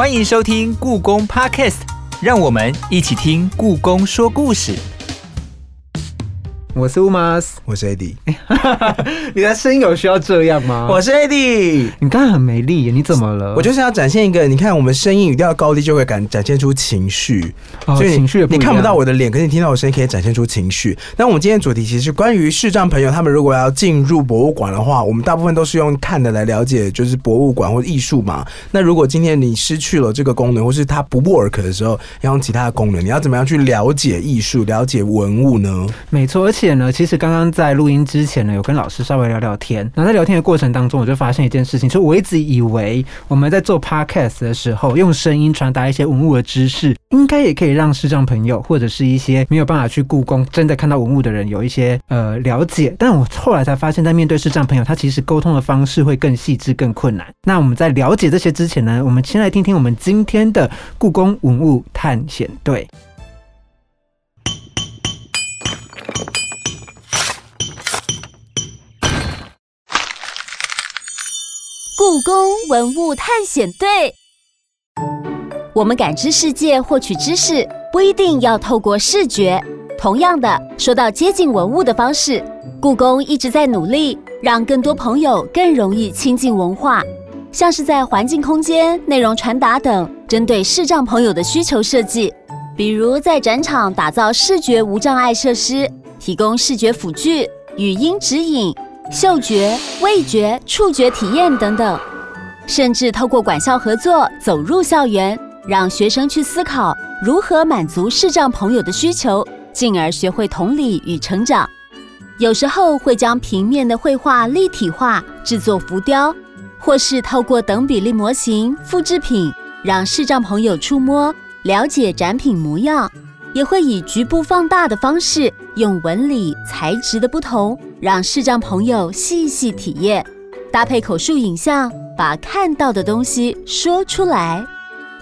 欢迎收听故宫 Podcast，让我们一起听故宫说故事。我是乌马斯，我是 AD，你的声音有需要这样吗？我是 AD。你刚才很没力，你怎么了？我就是要展现一个，你看我们声音语调高低就会感展现出情绪，哦所以情绪你看不到我的脸，可是你听到我声音可以展现出情绪。那我们今天主题其实是关于视障朋友，他们如果要进入博物馆的话，我们大部分都是用看的来了解，就是博物馆或者艺术嘛。那如果今天你失去了这个功能，或是它不 work 的时候，要用其他的功能，你要怎么样去了解艺术、了解文物呢？没错，而且呢，其实刚刚在录音之前呢，有跟老师稍微聊聊天。然后在聊天的过程当中，我就发现一件事情，就我一直以为我们在做 podcast 的时候，用声音传达一些文物的知识，应该也可以让视障朋友或者是一些没有办法去故宫真的看到文物的人有一些呃了解。但我后来才发现，在面对视障朋友，他其实沟通的方式会更细致、更困难。那我们在了解这些之前呢，我们先来听听我们今天的故宫文物探险队。故宫文物探险队，我们感知世界、获取知识，不一定要透过视觉。同样的，说到接近文物的方式，故宫一直在努力，让更多朋友更容易亲近文化，像是在环境空间、内容传达等，针对视障朋友的需求设计。比如在展场打造视觉无障碍设施，提供视觉辅具、语音指引。嗅觉、味觉、触觉体验等等，甚至透过管校合作走入校园，让学生去思考如何满足视障朋友的需求，进而学会同理与成长。有时候会将平面的绘画立体化，制作浮雕，或是透过等比例模型、复制品，让视障朋友触摸了解展品模样。也会以局部放大的方式，用纹理、材质的不同，让视障朋友细细体验，搭配口述影像，把看到的东西说出来。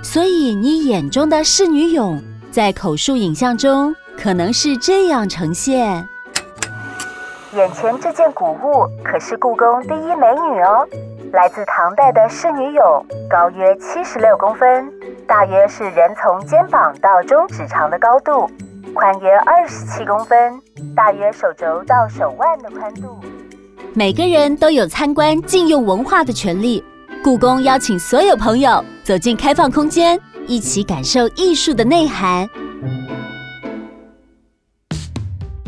所以，你眼中的仕女俑，在口述影像中可能是这样呈现。眼前这件古物可是故宫第一美女哦，来自唐代的仕女俑，高约七十六公分，大约是人从肩膀到中指长的高度，宽约二十七公分，大约手肘到手腕的宽度。每个人都有参观禁用文化的权利。故宫邀请所有朋友走进开放空间，一起感受艺术的内涵。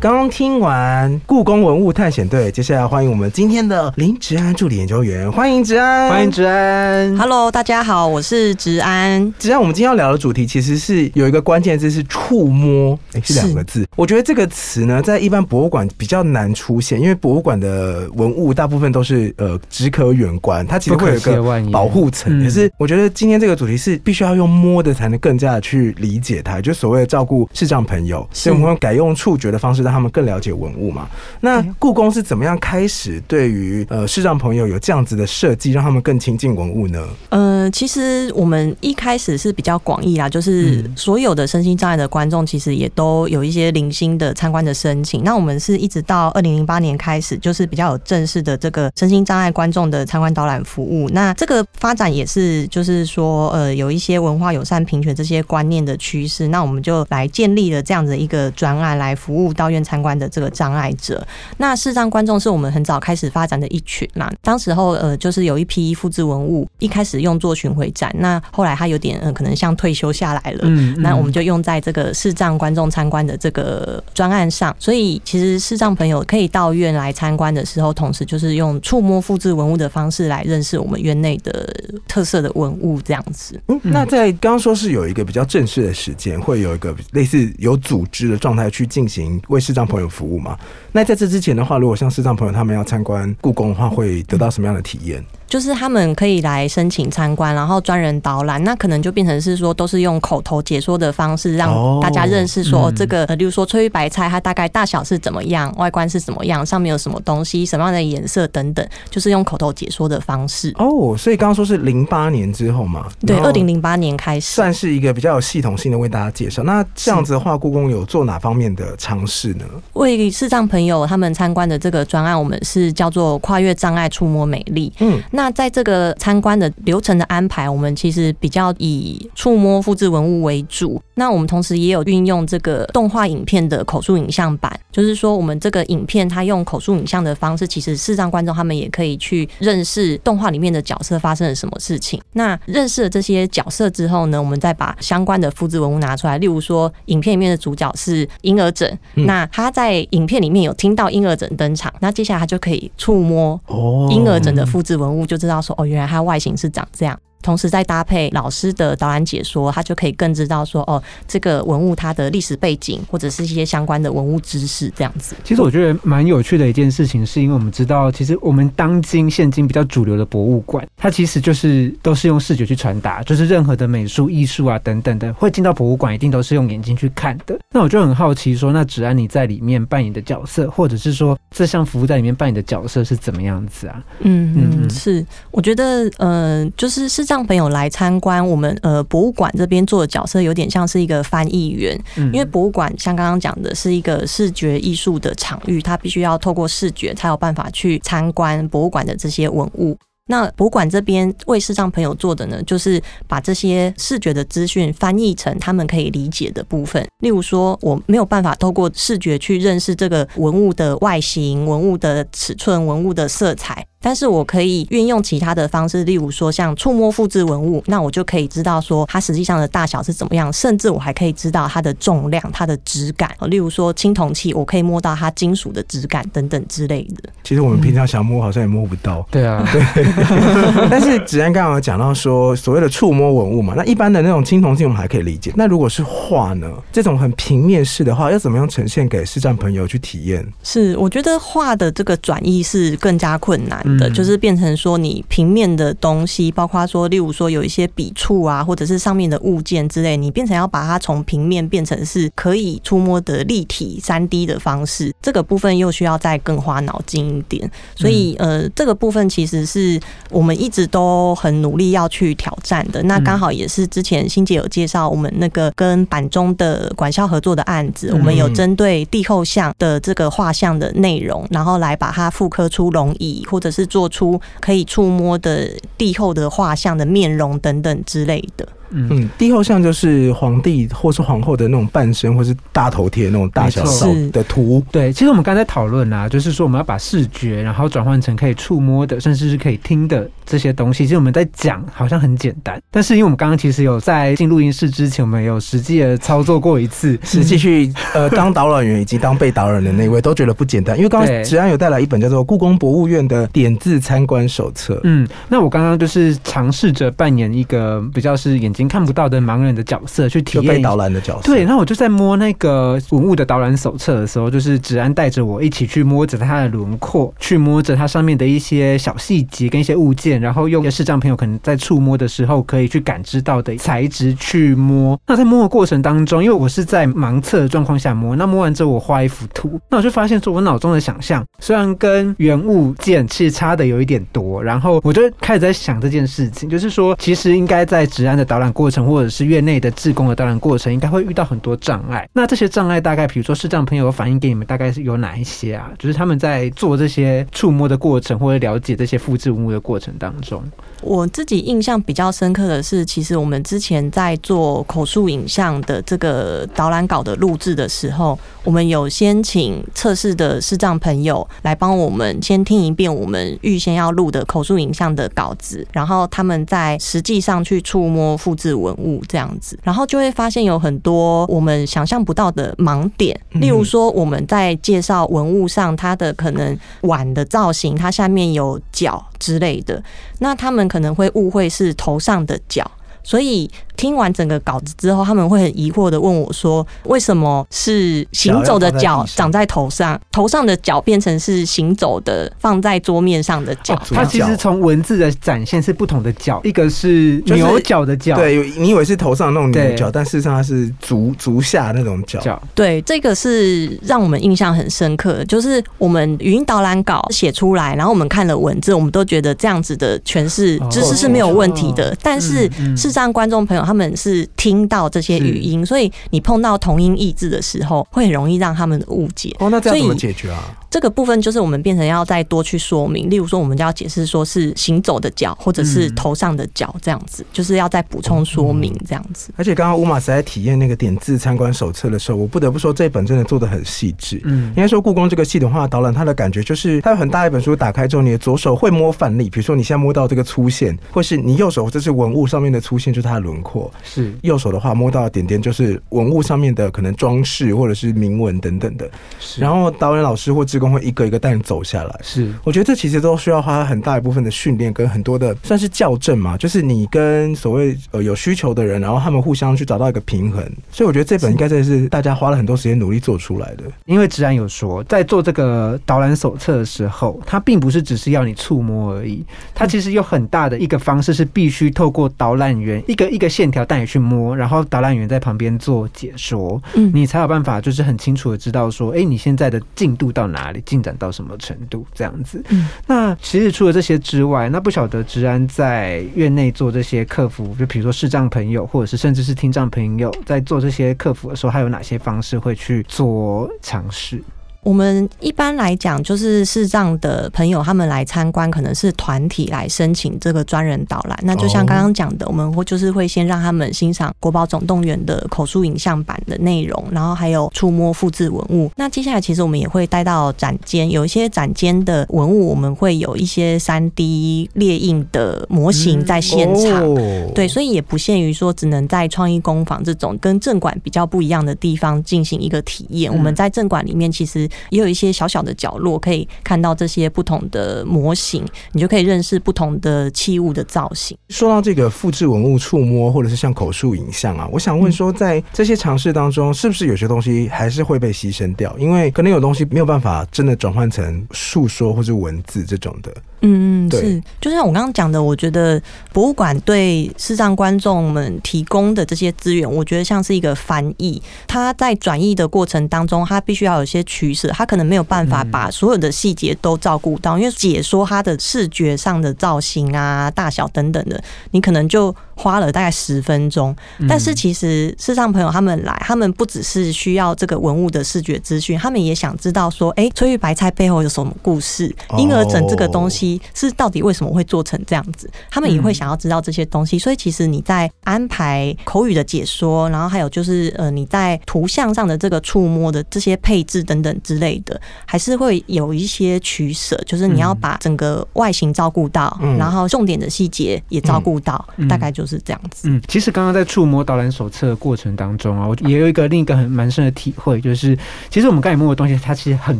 刚刚听完故宫文物探险队，接下来欢迎我们今天的林植安助理研究员，欢迎植安，欢迎。植安。Hello，大家好，我是植安。植安，我们今天要聊的主题其实是有一个关键字是触摸，哎、是两个字。我觉得这个词呢，在一般博物馆比较难出现，因为博物馆的文物大部分都是呃只可远观，它其实会有一个保护层。嗯可是我觉得今天这个主题是必须要用摸的才能更加的去理解它，就所谓的照顾视障朋友，所以我们会改用触觉的方式让他们更了解文物嘛。那故宫是怎么样开始对于呃视障朋友有这样子的设计，让他们更亲近文物呢？呃，其实我们一开始是比较广义啦，就是嗯所有的身心障碍的观众，其实也都有一些零星的参观的申请。那我们是一直到二零零八年开始，就是比较有正式的这个身心障碍观众的参观导览服务。那这个发展也是，就是说，呃，有一些文化友善、平权这些观念的趋势。那我们就来建立了这样的一个专案，来服务到院参观的这个障碍者。那视障观众是我们很早开始发展的一群啦。当时候呃，就是有一批复制文物，一开始用作巡回展，那后来它有点呃，可能像退休下来了。嗯那我们就用在这个视障观众参观的这个专案上，所以其实视障朋友可以到院来参观的时候，同时就是用触摸复制文物的方式来认识我们院内的特色的文物，这样子。嗯，那在刚刚说是有一个比较正式的时间，会有一个类似有组织的状态去进行为视障朋友服务嘛？那在这之前的话，如果像视障朋友他们要参观故宫的话，会得到什么样的体验？就是他们可以来申请参观，然后专人导览，那可能就变成是说都是用口头解说的方式，哦让大家认识说、这个，呃，例如说翠玉白菜，它大概大小是怎么样，外观是怎么样，上面有什么东西，什么样的颜色等等，就是用口头解说的方式。哦，所以刚刚说是零八年之后嘛？对，二零零八年开始，算是一个比较有系统性的为大家介绍。那这样子的话，故宫有做哪方面的尝试呢？为视障朋友他们参观的这个专案，我们是叫做跨越障碍触摸美丽。嗯，那那在这个参观的流程的安排，我们其实比较以触摸复制文物为主。那我们同时也有运用这个动画影片的口述影像版，就是说我们这个影片它用口述影像的方式，其实视障观众他们也可以去认识动画里面的角色发生了什么事情。那认识了这些角色之后呢，我们再把相关的复制文物拿出来，例如说影片里面的主角是婴儿枕，那他在影片里面有听到婴儿枕登场，那接下来他就可以触摸哦婴儿枕的复制文物，就知道说哦，原来它外形是长这样。同时再搭配老师的导览解说，他就可以更知道说哦，这个文物它的历史背景或者是一些相关的文物知识这样子。其实我觉得蛮有趣的一件事情，是因为我们知道，其实我们当今现今比较主流的博物馆，它其实就是都是用视觉去传达，就是任何的美术、艺术啊等等的，会进到博物馆一定都是用眼睛去看的。那我就很好奇说，那只安你在里面扮演的角色，或者是说这项服务在里面扮演的角色是怎么样子啊？嗯嗯嗯，是，我觉得呃，就是视障朋友来参观我们呃博物馆这边做的角色，有点像是一个翻译员，嗯因为博物馆像刚刚讲的是一个视觉艺术的场域，它必须要透过视觉才有办法去参观博物馆的这些文物。那博物馆这边为视障朋友做的呢，就是把这些视觉的资讯翻译成他们可以理解的部分。例如说，我没有办法透过视觉去认识这个文物的外形、文物的尺寸、文物的色彩，但是我可以运用其他的方式，例如说像触摸复制文物，那我就可以知道说它实际上的大小是怎么样，甚至我还可以知道它的重量、它的质感。例如说青铜器，我可以摸到它金属的质感等等之类的。其实我们平常想摸，好像也摸不到。对啊，对 但是子安刚刚有讲到说，所谓的触摸文物嘛，那一般的那种青铜器我们还可以理解。那如果是画呢？这种很平面式的话，要怎么样呈现给视障朋友去体验？是，我觉得画的这个转译是更加困难的，嗯就是变成说你平面的东西，包括说，例如说有一些笔触啊，或者是上面的物件之类，你变成要把它从平面变成是可以触摸的立体三 D 的方式，这个部分又需要再更花脑筋一点。所以，呃，这个部分其实是我们一直都很努力要去挑战的。那刚好也是之前欣姐有介绍我们那个跟板中的管校合作的案子，我们有针对地后像的这个画像的内容，然后来把它复刻出龙椅，或者是制作出可以触摸的帝后的画像的面容等等之类的。嗯，嗯，帝后像就是皇帝或是皇后的那种半身或是大头贴那种大小少的图。对，其实我们刚才讨论啊，就是说我们要把视觉，然后转换成可以触摸的，甚至是可以听的这些东西。其实我们在讲好像很简单，但是因为我们刚刚其实有在进录音室之前，我们有实际的操作过一次，实际去呃当导览员以及当被导览的那位都觉得不简单，因为刚刚对子安有带来一本叫做《故宫博物院的点字参观手册》。嗯，那我刚刚就是尝试着扮演一个比较是眼睛看不到的盲人的角色，去体验被导览的角色，对，那我就在摸那个文物的导览手册的时候，就是芷安带着我一起去摸着它的轮廓，去摸着它上面的一些小细节跟一些物件，然后用视障朋友可能在触摸的时候可以去感知到的材质去摸。那在摸的过程当中，因为我是在盲测的状况下摸，那摸完之后我画一幅图，那我就发现说我脑中的想象虽然跟原物件其实差的有一点多，然后我就开始在想这件事情，就是说其实应该在治安的导览过程或者是院内的志工的导览过程，应该会遇到很多障碍。那这些障碍大概，比如说视障朋友反映给你们，大概是有哪一些啊？就是他们在做这些触摸的过程，或者了解这些复制文物的过程当中，我自己印象比较深刻的是，其实我们之前在做口述影像的这个导览稿的录制的时候，我们有先请测试的视障朋友来帮我们先听一遍我们预先要录的口述影像的稿子，然后他们在实际上去触摸复制文物这样子，然后就会发现有很多我们想象不到的盲点，例如说我们在介绍文物上它的可能碗的造型，它下面有角之类的，那他们可能会误会是头上的角，所以听完整个稿子之后，他们会很疑惑的问我说：“为什么是行走的脚长在头上，头上的脚变成是行走的放在桌面上的脚？”主它其实从文字的展现是不同的脚，一个是牛角的脚，对，你以为是头上那种牛角，但事实上它是足足下那种角。角，对，这个是让我们印象很深刻的，就是我们语音导览稿写出来，然后我们看了文字，我们都觉得这样子的诠释哦知识是没有问题的。但是事实上观众朋友他他们是听到这些语音，所以你碰到同音异字的时候，会很容易让他们误解。哦，那这样怎么解决啊？这个部分就是我们变成要再多去说明，例如说我们就要解释说是行走的脚，或者是嗯头上的脚这样子，就是要再补充说明这样子。而且刚刚乌马斯在体验那个点字参观手册的时候，我不得不说这本真的做的很细致。嗯应该说，故宫这个系统化的导览，它的感觉就是，它有很大一本书打开之后，你的左手会摸范例，比如说你现在摸到这个粗线，或是你右手这是文物上面的粗线，就是它的轮廓；是右手的话摸到的点点就是文物上面的可能装饰或者是铭文等等的。是，然后导演老师或志工会一个一个带你走下来。是我觉得这其实都需要花很大一部分的训练跟很多的算是校正嘛，就是你跟所谓呃有需求的人，然后他们互相去找到一个平衡。所以我觉得这本应该真的是大家花了很多时间努力做出来的。因为直然有说，在做这个导览手册的时候，它并不是只是要你触摸而已，它其实有很大的一个方式是必须透过导览员一个一个线条带你去摸，然后导览员在旁边做解说，嗯你才有办法就是很清楚的知道说，哎、你现在的进度到哪里，进展到什么程度这样子。嗯那其实除了这些之外，那不晓得治安在院内做这些客服，就比如说视障朋友，或者是甚至是听障朋友，在做这些客服的时候，还有哪些方式会去做尝试？我们一般来讲，就是视障的朋友他们来参观，可能是团体来申请这个专人导览。那就像刚刚讲的，我们会就是会先让他们欣赏国宝总动员的口述影像版的内容，然后还有触摸复制文物。那接下来其实我们也会带到展间，有一些展间的文物，我们会有一些三 D 列印的模型在现场。哦对，所以也不限于说只能在创意工坊这种跟正馆比较不一样的地方进行一个体验。嗯我们在正馆里面其实也有一些小小的角落，可以看到这些不同的模型，你就可以认识不同的器物的造型。说到这个复制文物触摸，或者是像口述影像啊，我想问说，在这些尝试当中，是不是有些东西还是会被牺牲掉？因为可能有东西没有办法真的转换成述说或者文字这种的。嗯，对是，就像我刚刚讲的，我觉得博物馆对视障观众们提供的这些资源，我觉得像是一个翻译，他在转译的过程当中，他必须要有一些取舍，他可能没有办法把所有的细节都照顾到，因为解说他的视觉上的造型啊、大小等等的，你可能就花了大概十分钟。但是其实视障朋友他们来，他们不只是需要这个文物的视觉资讯，他们也想知道说，哎、翠玉白菜背后有什么故事？婴儿枕这个东西是到底为什么会做成这样子？他们也会想要知道这些东西。所以其实你在安排口语的解说，然后还有就是呃你在图像上的这个触摸的这些配置等等之类的，还是会有一些取舍，就是你要把整个外形照顾到，嗯然后重点的细节也照顾到，嗯大概就是这样子。嗯，其实刚刚在触摸导览手册的过程当中啊，我也有一个另一个很蛮深的体会，就是其实我们刚才摸的东西，它其实很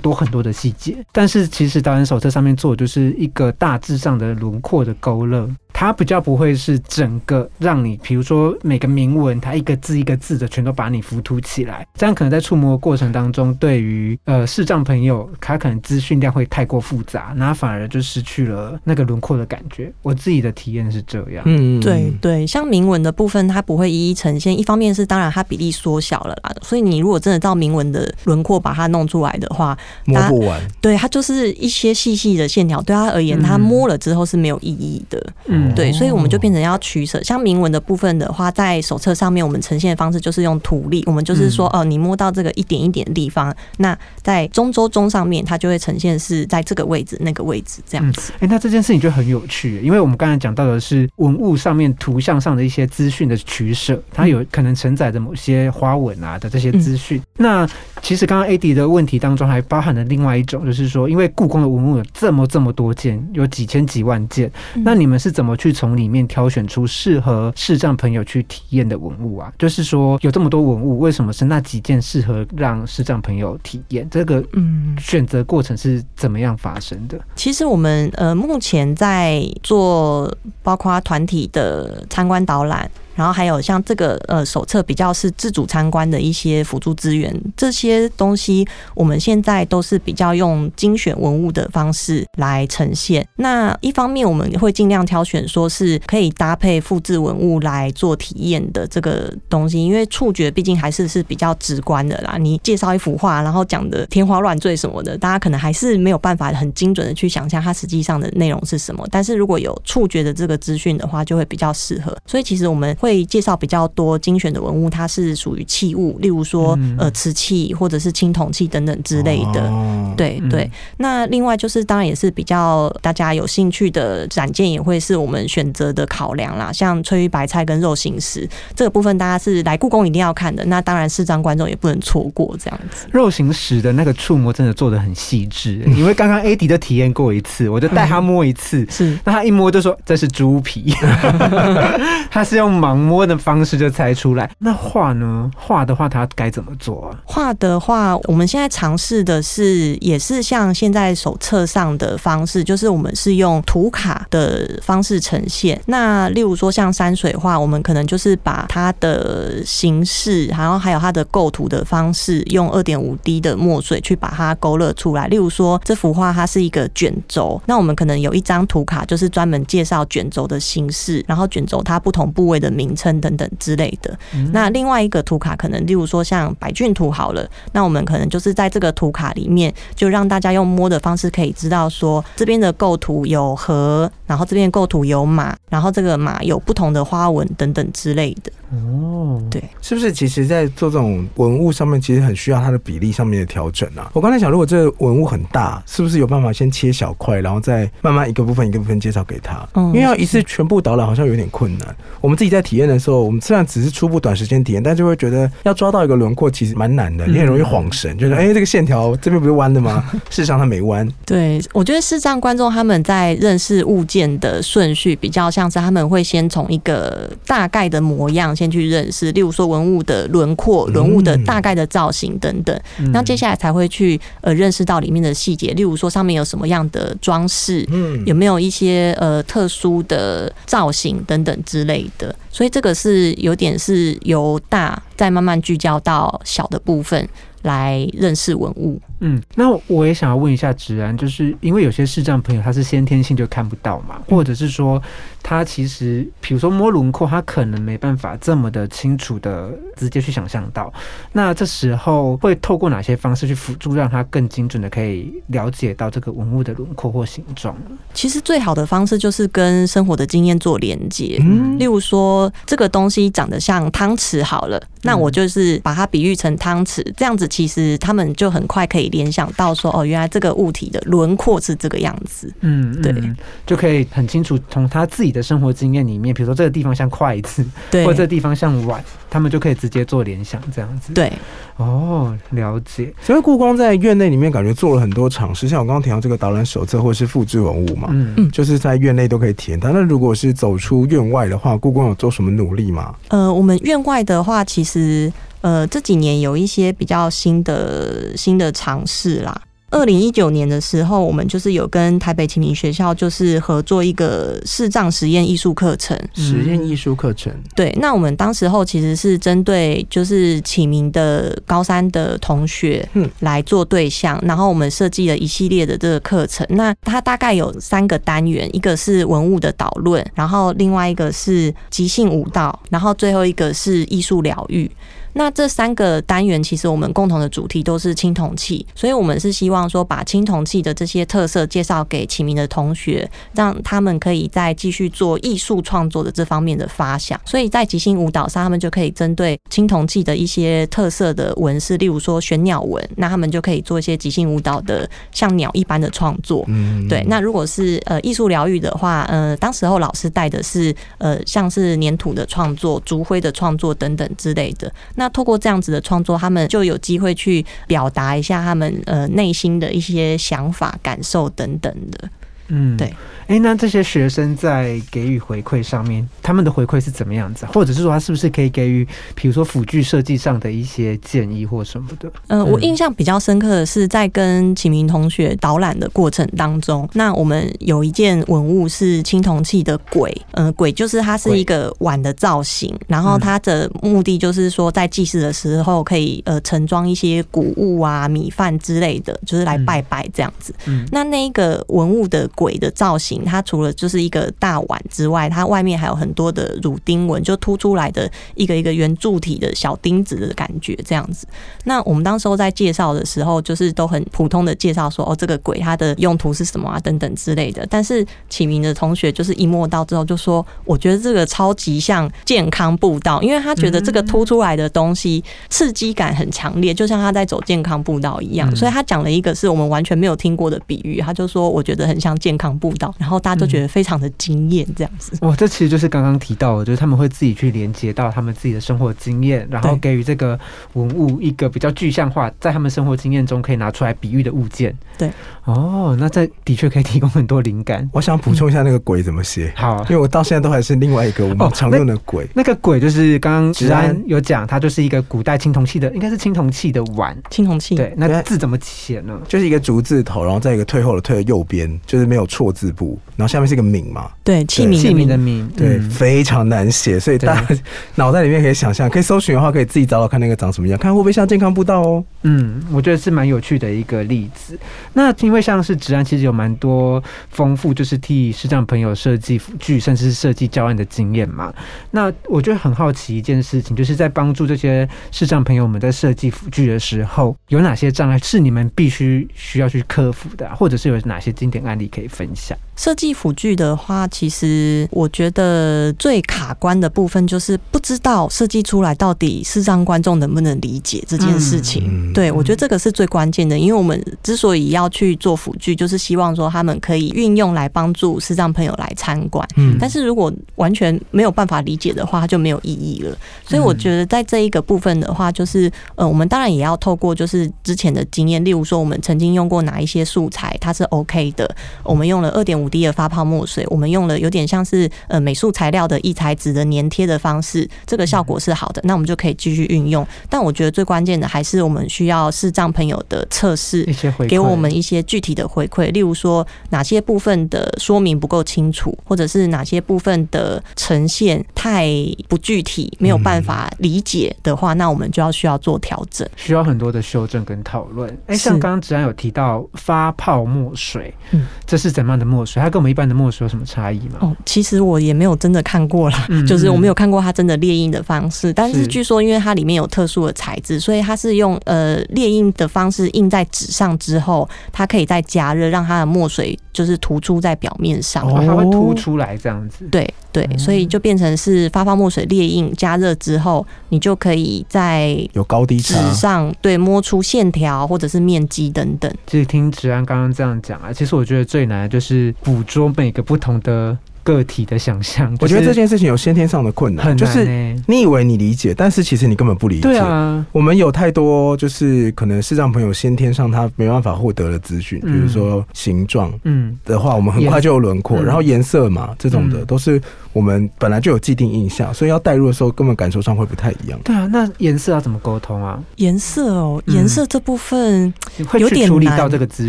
多很多的细节，但是其实导览手册上面做的就是一个大致上的轮廓的勾勒。它比较不会是整个让你，比如说每个铭文，它一个字一个字的全都把你浮凸起来，这样可能在触摸的过程当中，对于呃视障朋友，他可能资讯量会太过复杂，那反而就失去了那个轮廓的感觉。我自己的体验是这样。嗯对对，像铭文的部分，它不会一一呈现。一方面是当然它比例缩小了啦，所以你如果真的照铭文的轮廓把它弄出来的话，摸不完。对它就是一些细细的线条，对他而言，嗯他摸了之后是没有意义的。嗯对，所以我们就变成要取舍。像铭文的部分的话，在手册上面我们呈现的方式就是用图例，我们就是说，哦，你摸到这个一点一点的地方，那在中周中上面，它就会呈现是在这个位置、那个位置这样子。哎、那这件事情就很有趣，因为我们刚才讲到的是文物上面图像上的一些资讯的取舍，它有可能承载着某些花纹啊的这些资讯。那其实刚刚 AD 的问题当中还包含了另外一种，就是说，因为故宫的文物有这么这么多件，有几千几万件，那你们是怎么去从里面挑选出适合视障朋友去体验的文物啊？就是说，有这么多文物，为什么是那几件适合让视障朋友体验？这个嗯，选择过程是怎么样发生的？其实我们呃目前在做包括团体的参观导览。然后还有像这个呃手册比较是自主参观的一些辅助资源，这些东西我们现在都是比较用精选文物的方式来呈现。那一方面我们会尽量挑选说是可以搭配复制文物来做体验的这个东西，因为触觉毕竟还是是比较直观的啦。你介绍一幅画，然后讲的天花乱坠什么的，大家可能还是没有办法很精准的去想象它实际上的内容是什么。但是如果有触觉的这个资讯的话，就会比较适合。所以其实我们会介绍比较多精选的文物，它是属于器物，例如说嗯呃瓷器或者是青铜器等等之类的。哦，对嗯对，那另外就是当然也是比较大家有兴趣的展件，也会是我们选择的考量啦。像翠玉白菜跟肉形石这个部分，大家是来故宫一定要看的。那当然视障观众也不能错过这样子。肉形石的那个触摸真的做的很细致，因为刚刚 AD 就体验过一次，我就带他摸一次，是那他一摸就说这是猪皮，他是用盲摸的方式就猜出来。那画呢？画的话它该怎么做啊？画的话，我们现在尝试的是，也是像现在手册上的方式，就是我们是用图卡的方式呈现。那例如说像山水画，我们可能就是把它的形式，然后还有它的构图的方式，用二点五 D 的墨水去把它勾勒出来。例如说这幅画它是一个卷轴，那我们可能有一张图卡，就是专门介绍卷轴的形式，然后卷轴它不同部位的名称等等之类的。那另外一个图卡可能，例如说像百骏图好了，那我们可能就是在这个图卡里面，就让大家用摸的方式可以知道说，这边的构图有河，然后这边构图有马，然后这个马有不同的花纹等等之类的。哦，对，是不是其实，在做这种文物上面，其实很需要它的比例上面的调整啊？我刚才想，如果这个文物很大，是不是有办法先切小块，然后再慢慢一个部分一个部分介绍给他？嗯因为要一次全部导览好像有点困难。我们自己在体验的时候，我们虽然只是初步短时间体验，但就会觉得要抓到一个轮廓其实蛮难的，嗯。你很容易晃神，就是哎、这个线条这边不是弯的吗？事实上它没弯。对，我觉得视障观众他们在认识物件的顺序比较像是他们会先从一个大概的模样先去认识，例如说文物的轮廓、嗯。文物的大概的造型等等，嗯。那接下来才会去呃认识到里面的细节，例如说上面有什么样的装饰，嗯。有没有一些呃特殊的造型等等之类的，所以这个是有点是由大再慢慢聚焦到小的部分来认识文物。嗯，那我也想要问一下治安，就是因为有些视障朋友他是先天性就看不到嘛，或者是说他其实比如说摸轮廓，他可能没办法这么的清楚的直接去想象到。那这时候会透过哪些方式去辅助，让他更精准的可以了解到这个文物的轮廓或形状呢？其实最好的方式就是跟生活的经验做连接。嗯例如说，这个东西长得像汤匙好了，那我就是把它比喻成汤匙，这样子其实他们就很快可以联想到说，哦，原来这个物体的轮廓是这个样子。嗯，对嗯就可以很清楚从他自己的生活经验里面，比如说这个地方像筷子，对或者这个地方像碗，他们就可以直接做联想，这样子。，对，哦，了解。所以故宫在院内里面感觉做了很多尝试，像我刚刚提到这个导览手册或者是复制文物嘛，嗯嗯就是在院内都可以体验到。那如果是走出院外的话，故宫有做什么努力吗？呃，我们院外的话，其实呃这几年有一些比较新的新的尝试啦。二零一九年的时候，我们就是有跟台北启明学校就是合作一个视障实验艺术课程。实验艺术课程，对，那我们当时候其实是针对就是启明的高三的同学嗯来做对象，然后我们设计了一系列的这个课程。那它大概有三个单元，一个是文物的导论，然后另外一个是即兴舞蹈，然后最后一个是艺术疗愈。那这三个单元其实我们共同的主题都是青铜器，所以我们是希望说把青铜器的这些特色介绍给启明的同学，让他们可以再继续做艺术创作的这方面的发想。所以在即兴舞蹈上，他们就可以针对青铜器的一些特色的纹饰，例如说玄鸟纹，那他们就可以做一些即兴舞蹈的像鸟一般的创作。嗯对，那如果是呃艺术疗愈的话，呃，当时候老师带的是呃像是粘土的创作、竹灰的创作等等之类的。那透过这样子的创作，他们就有机会去表达一下他们呃内心的一些想法、感受等等的。嗯，对。哎，那这些学生在给予回馈上面，他们的回馈是怎么样子啊？或者是说，他是不是可以给予，比如说辅具设计上的一些建议或什么的？嗯、我嗯印象比较深刻的是，在跟启明同学导览的过程当中，那我们有一件文物是青铜器的鬼，嗯、鬼就是它是一个碗的造型，然后它的目的就是说，在祭祀的时候可以呃盛装一些谷物啊、米饭之类的，就是来拜拜这样子。嗯那那一个文物的鬼的造型，它除了就是一个大碗之外，它外面还有很多的乳钉纹，就凸出来的一个一个圆柱体的小钉子的感觉，这样子。那我们当时候在介绍的时候，就是都很普通的介绍说，哦，这个鬼它的用途是什么啊，等等之类的。但是启明的同学就是一摸到之后就说，我觉得这个超级像健康步道，因为他觉得这个凸出来的东西刺激感很强烈，就像他在走健康步道一样。所以他讲了一个是我们完全没有听过的比喻，他就说我觉得很像健康步道，然后大家都觉得非常的惊艳，这样子。哇，这其实就是刚刚提到的，就是他们会自己去连接到他们自己的生活经验，然后给予这个文物一个比较具象化，在他们生活经验中可以拿出来比喻的物件。对，哦，那这的确可以提供很多灵感。我想补充一下那个鬼怎么写，好，因为我到现在都还是另外一个我们常用的鬼。那个鬼就是刚刚治安有讲，它就是一个古代青铜器的，应该是青铜器的碗，青铜器。对，那字怎么写呢？就是一个竹字头，然后在一个退后的退的右边，就是没有错字部，然后下面是一个皿嘛。对，器皿器皿的皿，对，非常难写，所以大家脑袋里面可以想象，可以搜寻的话，可以自己找找看那个长什么样，看会不会像健康步道哦。嗯，我觉得是蛮有趣的一个例子。那因为像是治安，其实有蛮多丰富，就是替视障朋友设计辅具，甚至是设计教案的经验嘛。那我就很好奇一件事情，就是在帮助这些视障朋友们在设计辅具的时候，有哪些障碍是你们必须需要去克服的，或者是有哪些经典案例可以分享？设计辅具的话，其实我觉得最卡关的部分就是不知道设计出来到底视障观众能不能理解这件事情。对我觉得这个是最关键的，因为我们之所以要去做辅具，就是希望说他们可以运用来帮助视障朋友来参观。嗯，但是如果完全没有办法理解的话，它就没有意义了。所以我觉得在这一个部分的话，就是呃，我们当然也要透过就是之前的经验，例如说我们曾经用过哪一些素材，它是 OK 的，我们用了二点五。D 的发泡墨水，我们用了有点像是呃美术材料的异材质的粘贴的方式，这个效果是好的，那我们就可以继续运用。但我觉得最关键的还是我们需要视障朋友的测试，给我们一些具体的回馈，例如说哪些部分的说明不够清楚，或者是哪些部分的呈现太不具体，没有办法理解的话，那我们就要需要做调整，需要很多的修正跟讨论。哎，像刚刚子安有提到发泡墨水，嗯，这是怎么样的墨水？它跟我们一般的墨水有什么差异吗？哦，其实我也没有真的看过啦，就是我没有看过它真的列印的方式。但是据说，因为它里面有特殊的材质，所以它是用呃列印的方式印在纸上之后，它可以再加热，让它的墨水就是突出在表面上，它会凸出来这样子。对对，所以就变成是发泡墨水列印加热之后，你就可以在有高低纸上对摸出线条或者是面积等等。其实听池安刚刚这样讲啊，其实我觉得最难的就是。捕捉每个不同的个体的想象，我觉得这件事情有先天上的困难，就是你以为你理解，但是其实你根本不理解。对啊，我们有太多就是可能视障朋友先天上他没办法获得的资讯，比如说形状，嗯。的话，我们很快就有轮廓，然后颜色嘛，这种的都是。我们本来就有既定印象，所以要带入的时候，根本感受上会不太一样。对啊，那颜色要怎么沟通啊？颜色哦，颜色这部分会去处理到这个资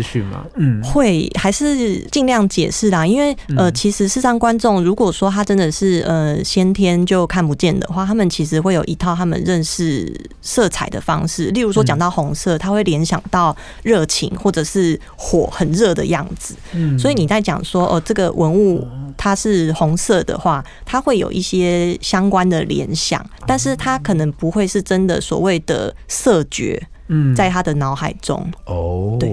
讯吗？嗯，会还是尽量解释啦。因为呃，其实视障观众如果说他真的是呃先天就看不见的话，他们其实会有一套他们认识色彩的方式。例如说，讲到红色，他会联想到热情或者是火很热的样子。嗯，所以你在讲说哦，这个文物它是红色的话。他会有一些相关的联想，但是他可能不会是真的所谓的色觉，嗯，在他的脑海中。哦，对。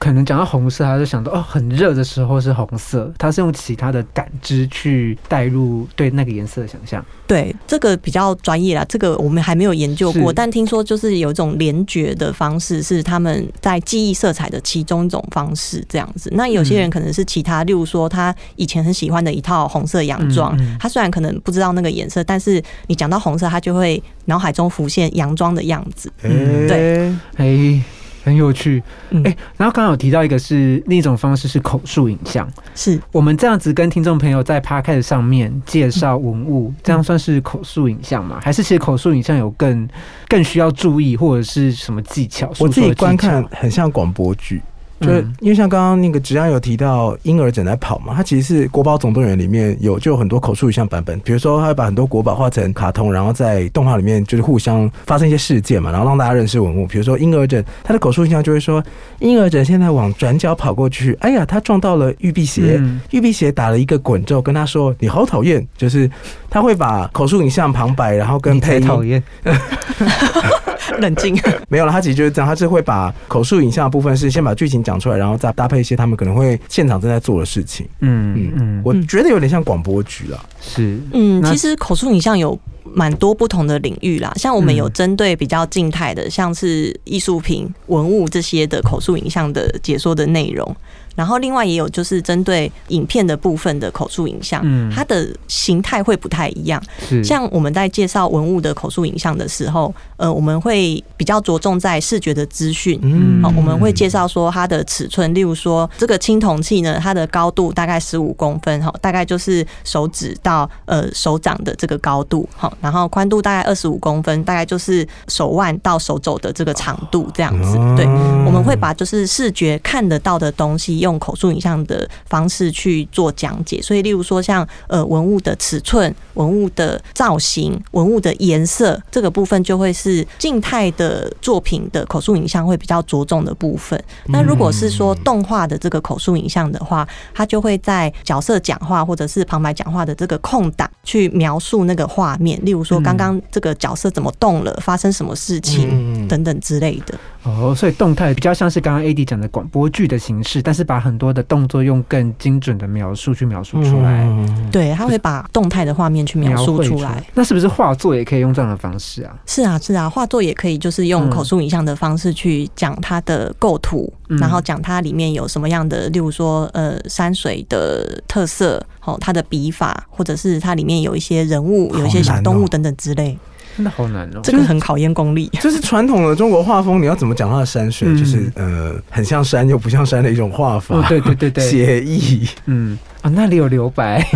可能讲到红色，他就想到哦，很热的时候是红色。他是用其他的感知去带入对那个颜色的想象。对，这个比较专业啦，这个我们还没有研究过。但听说就是有一种联觉的方式，是他们在记忆色彩的其中一种方式，这样子。那有些人可能是其他，例如说他以前很喜欢的一套红色洋装，他虽然可能不知道那个颜色，但是你讲到红色，他就会脑海中浮现洋装的样子。对，哎。很有趣，哎，然后刚刚有提到一个是另一种方式是口述影像，是我们这样子跟听众朋友在 p a d c a s t 上面介绍文物，这样算是口述影像吗？还是其实口述影像有更更需要注意或者是什么技巧？我自己观看很像广播剧。就是嗯因为像刚刚那个职安有提到婴儿枕在跑嘛，它其实是国宝总动员里面有就有很多口述影像版本，比如说他会把很多国宝画成卡通，然后在动画里面就是互相发生一些事件嘛，然后让大家认识文物。比如说婴儿枕，他的口述影像就会说婴儿枕现在往转角跑过去，哎呀，他撞到了玉辟邪，嗯玉辟邪打了一个滚之后，跟他说你好讨厌，就是他会把口述影像旁白，然后跟配音讨厌，冷静。没有了，他其实就是这样，他是会把口述影像的部分是先把剧情讲出来，然后再搭配一些他们可能会现场正在做的事情。嗯嗯嗯，我觉得有点像广播剧啦。是，嗯，其实口述影像有蛮多不同的领域啦，像我们有嗯针对比较静态的，像是艺术品、文物这些的口述影像的解说的内容。然后另外也有就是针对影片的部分的口述影像，嗯它的形态会不太一样。像我们在介绍文物的口述影像的时候，呃，我们会比较着重在视觉的资讯。嗯好，我们会介绍说它的尺寸，例如说这个青铜器呢，它的高度大概十五公分，哈，大概就是手指到呃手掌的这个高度，好，然后宽度大概二十五公分，大概就是手腕到手肘的这个长度这样子。对，我们会把就是视觉看得到的东西，用口述影像的方式去做讲解。所以，例如说像呃文物的尺寸、文物的造型、文物的颜色这个部分，就会是静态的作品的口述影像会比较着重的部分。那如果是说动画的这个口述影像的话，它就会在角色讲话或者是旁白讲话的这个空档去描述那个画面，例如说刚刚这个角色怎么动了，发生什么事情嗯等等之类的。哦，所以动态比较像是刚刚 AD 讲的广播剧的形式，但是把很多的动作用更精准的描述去描述出来，嗯对，他会把动态的画面去描述出来。。那是不是画作也可以用这样的方式啊？是啊，是啊，画作也可以，就是用嗯口述影像的方式去讲它的构图，嗯然后讲它里面有什么样的，例如说呃山水的特色，哦，它的笔法，或者是它里面有一些人物、有一些小动物等等之类，真的好难哦。这个很考验功力。就是传统的中国画风，你要怎么讲它的山水？嗯就是呃，很像山又不像山的一种画法。哦，对对对对，写意，嗯啊，那里有留白，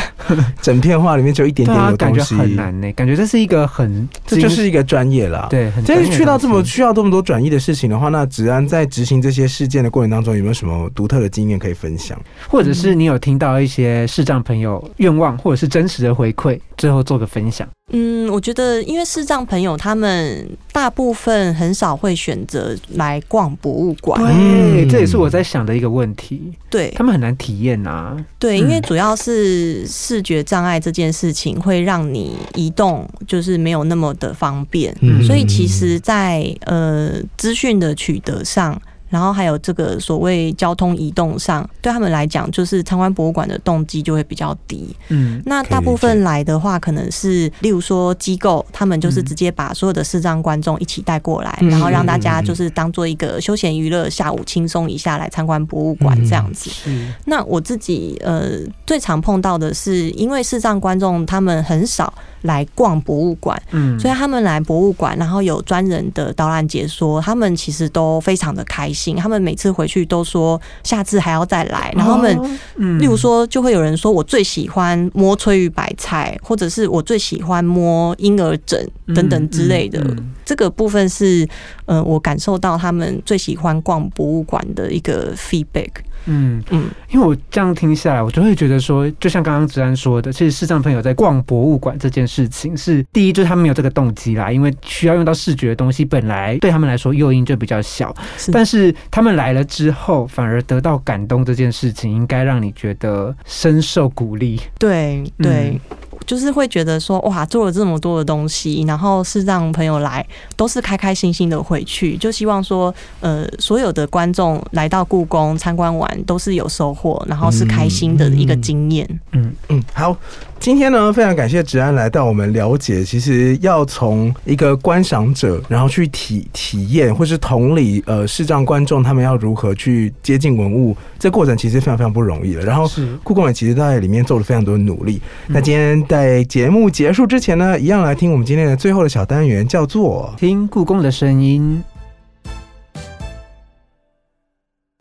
整片画里面只有一点点有东感觉西，很难呢，感觉这是一个很这就是一个专业啦。。对很真是去到这么需要这么多转译的事情的话，那子安在执行这些事件的过程当中，有没有什么独特的经验可以分享？或者是你有听到一些视障朋友愿望，或者是真实的回馈，最后做个分享。嗯，我觉得因为视障朋友他们大部分很少会选择来逛博物馆，对，嗯这也是我在想的一个问题，对他们很难体验啊呐。对，嗯因为主要是视觉障碍这件事情会让你移动就是没有那么的方便，嗯所以其实在，呃资讯的取得上。然后还有这个所谓交通移动上，对他们来讲，就是参观博物馆的动机就会比较低。嗯那大部分来的话，可能是例如说机构，他们就是直接把所有的视障观众一起带过来，嗯然后让大家就是当做一个休闲娱乐，下午轻松一下来参观博物馆这样子。是那我自己呃最常碰到的是，因为视障观众他们很少来逛博物馆，嗯所以他们来博物馆，然后有专人的导览解说，他们其实都非常的开心。他们每次回去都说下次还要再来，然后他们。嗯例如说，就会有人说我最喜欢摸翠玉白菜，或者是我最喜欢摸婴儿枕等等之类的。嗯嗯嗯这个部分是，呃，我感受到他们最喜欢逛博物馆的一个 feedback。嗯，嗯，因为我这样听下来，我就会觉得说，就像刚刚直安说的，其实视障朋友在逛博物馆这件事情是第一，就是他们没有这个动机啦，因为需要用到视觉的东西，本来对他们来说诱因就比较小，是但是他们来了之后，反而得到感动，这件事情应该让你觉得深受鼓励。对对。嗯就是会觉得说，哇，做了这么多的东西，然后是让朋友来都是开开心心的回去，就希望说，呃，所有的观众来到故宫参观完都是有收获，然后是开心的一个经验。嗯，嗯，好，今天呢，非常感谢植安来到我们了解，其实要从一个观赏者，然后去体体验或是同理，呃，视障观众他们要如何去接近文物，这过程其实非常非常不容易了。然后是故宫也其实在里面做了非常多的努力。那今天在节目结束之前呢，一样来听我们今天的最后的小单元，叫做听故宫的声音。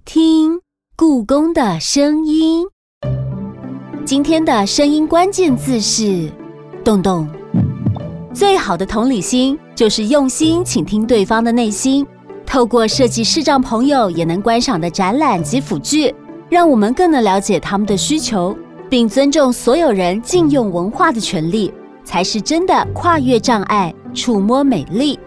听故宫的声音。今天的声音关键字是“洞洞”。最好的同理心就是用心倾听对方的内心，透过设计视障朋友也能观赏的展览及辅具，让我们更能了解他们的需求，并尊重所有人禁用文化的权利，才是真的跨越障碍，触摸美丽。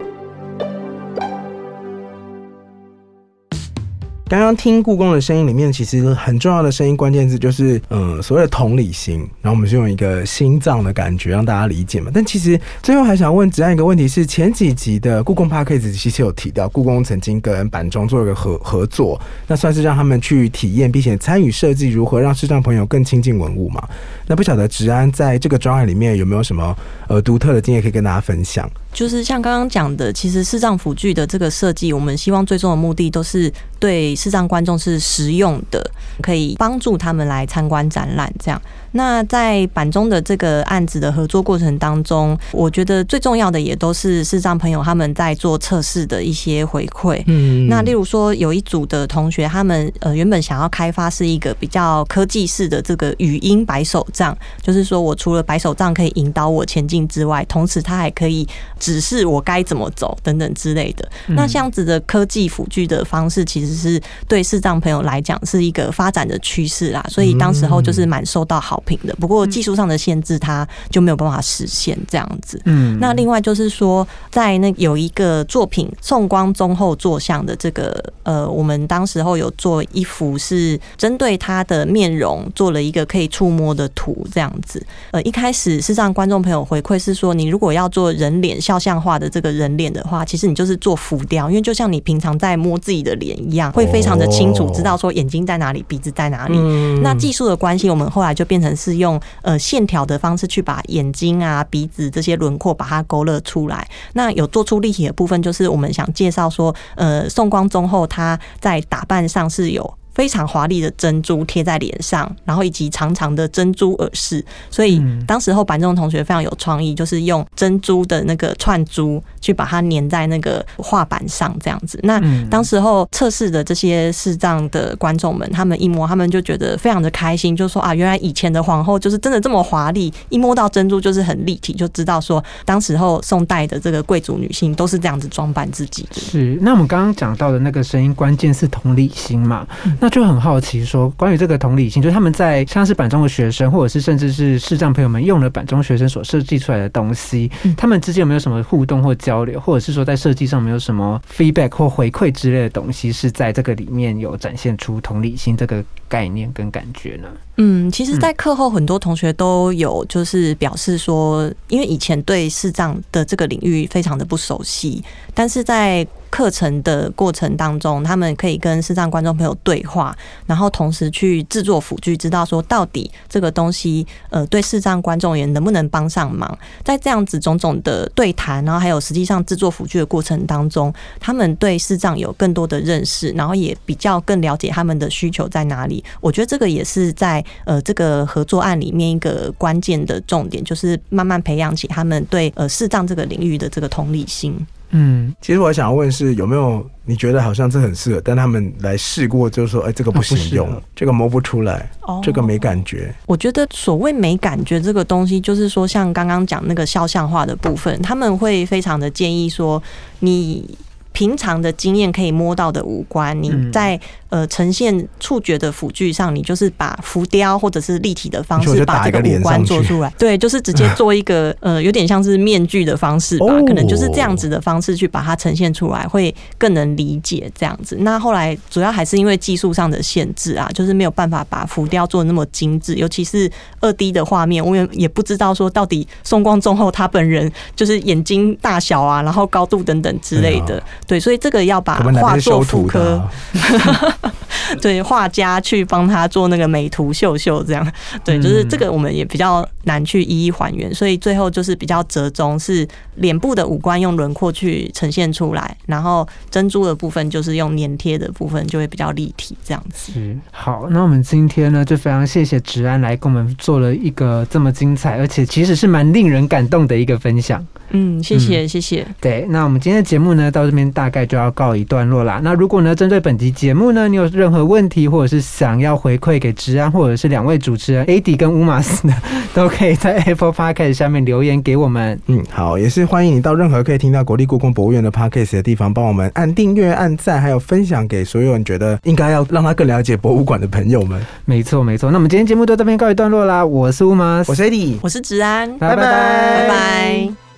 刚刚听故宫的声音里面，其实很重要的声音关键字就是，嗯，所谓的同理心。然后我们是用一个心脏的感觉让大家理解嘛。但其实最后还想问子安一个问题是，前几集的故宫 p a r k 其实有提到，故宫曾经跟板中做了个合合作，那算是让他们去体验并且参与设计如何让视障朋友更亲近文物嘛。那不晓得直安在这个专案里面有没有什么呃独特的经验可以跟大家分享？就是像刚刚讲的，其实视障辅具的这个设计，我们希望最终的目的都是对视障观众是实用的，可以帮助他们来参观展览这样。那在板中的这个案子的合作过程当中，我觉得最重要的也都是视障朋友他们在做测试的一些回馈。嗯那例如说，有一组的同学，他们呃原本想要开发是一个比较科技式的这个语音白手杖，就是说我除了白手杖可以引导我前进之外，同时它还可以指示我该怎么走等等之类的。那这样子的科技辅具的方式，其实是对视障朋友来讲是一个发展的趋势啦，所以当时候就是蛮受到好评的。不过技术上的限制，它就没有办法实现这样子。嗯那另外就是说，在那有一个作品宋光宗后坐像的这个呃，我们当时候有做一幅是针对他的面容做了一个可以触摸的图，这样子。呃，一开始是让观众朋友回馈是说，你如果要做人脸肖像画的这个人脸的话，其实你就是做浮雕，因为就像你平常在摸自己的脸一样，会非常的清楚知道说眼睛在哪里，鼻子在哪里。嗯那技术的关系，我们后来就变成是用呃线条的方式去把眼睛啊、鼻子这些轮廓把它勾勒出来。那有做出立体的部分，就是我们想介绍说，呃，宋光宗后他在打扮上是有。非常华丽的珍珠贴在脸上，然后以及长长的珍珠耳饰，所以嗯当时候板中同学非常有创意，就是用珍珠的那个串珠去把它粘在那个画板上，这样子。那嗯当时候测试的这些视障的观众们，他们一摸，他们就觉得非常的开心，就说啊，原来以前的皇后就是真的这么华丽，一摸到珍珠就是很立体，就知道说当时候宋代的这个贵族女性都是这样子装扮自己的。是，那我们刚刚讲到的那个声音，关键是同理心嘛？那就很好奇说，关于这个同理心，就是他们在像是板中的学生，或者是甚至是视障朋友们用了板中学生所设计出来的东西，他们之间有没有什么互动或交流，或者是说在设计上没有什么 feedback 或回馈之类的东西，是在这个里面有展现出同理心这个概念跟感觉呢？嗯，其实，在课后很多同学都有就是表示说，因为以前对视障的这个领域非常的不熟悉，但是在课程的过程当中，他们可以跟视障观众朋友对话，然后同时去制作辅具，知道说到底这个东西呃对视障观众也能不能帮上忙。在这样子种种的对谈，然后还有实际上制作辅具的过程当中，他们对视障有更多的认识，然后也比较更了解他们的需求在哪里。我觉得这个也是在呃这个合作案里面一个关键的重点，就是慢慢培养起他们对呃视障这个领域的这个同理心。嗯，其实我想要问是有没有你觉得好像这很适合，但他们来试过就是说，哎、这个不行用，这个摸不出来，哦这个没感觉。我觉得所谓没感觉这个东西，就是说像刚刚讲那个肖像画的部分，他们会非常的建议说，你平常的经验可以摸到的五官，你嗯在呃呈现触觉的辅具上，你就是把浮雕或者是立体的方式把这个五官做出来，对，就是直接 做一个呃有点像是面具的方式吧，哦。可能就是这样子的方式去把它呈现出来，会更能理解这样子。那后来主要还是因为技术上的限制啊，就是没有办法把浮雕做的那么精致，尤其是二 D 的画面，我也也不知道说到底宋光宗后他本人 就是眼睛大小啊，然后高度等等之类的，对，所以这个要把画作复刻？对画家去帮他做那个美图秀秀，这样对，就是这个我们也比较难去一一还原，所以最后就是比较折中，是脸部的五官用轮廓去呈现出来，然后珍珠的部分就是用粘贴的部分就会比较立体这样子。是好，那我们今天呢，就非常谢谢植安来跟我们做了一个这么精彩，而且其实是蛮令人感动的一个分享。嗯，谢谢谢谢。对，那我们今天的节目呢，到这边大概就要告一段落啦。那如果呢，针对本集节目呢，你有任何何问题，或者是想要回馈给治安，或者是两位主持人 AD 跟乌马斯呢，都可以在 Apple Podcast 下面留言给我们。嗯，好，也是欢迎你到任何可以听到国立故宫博物院的 podcast 的地方，帮我们按订阅、按赞，还有分享给所有你觉得应该要让他更了解博物馆的朋友们。没错，没错。那我们今天节目就到这边告一段落啦。我是乌马斯，我是 AD，我是治安，拜拜拜拜。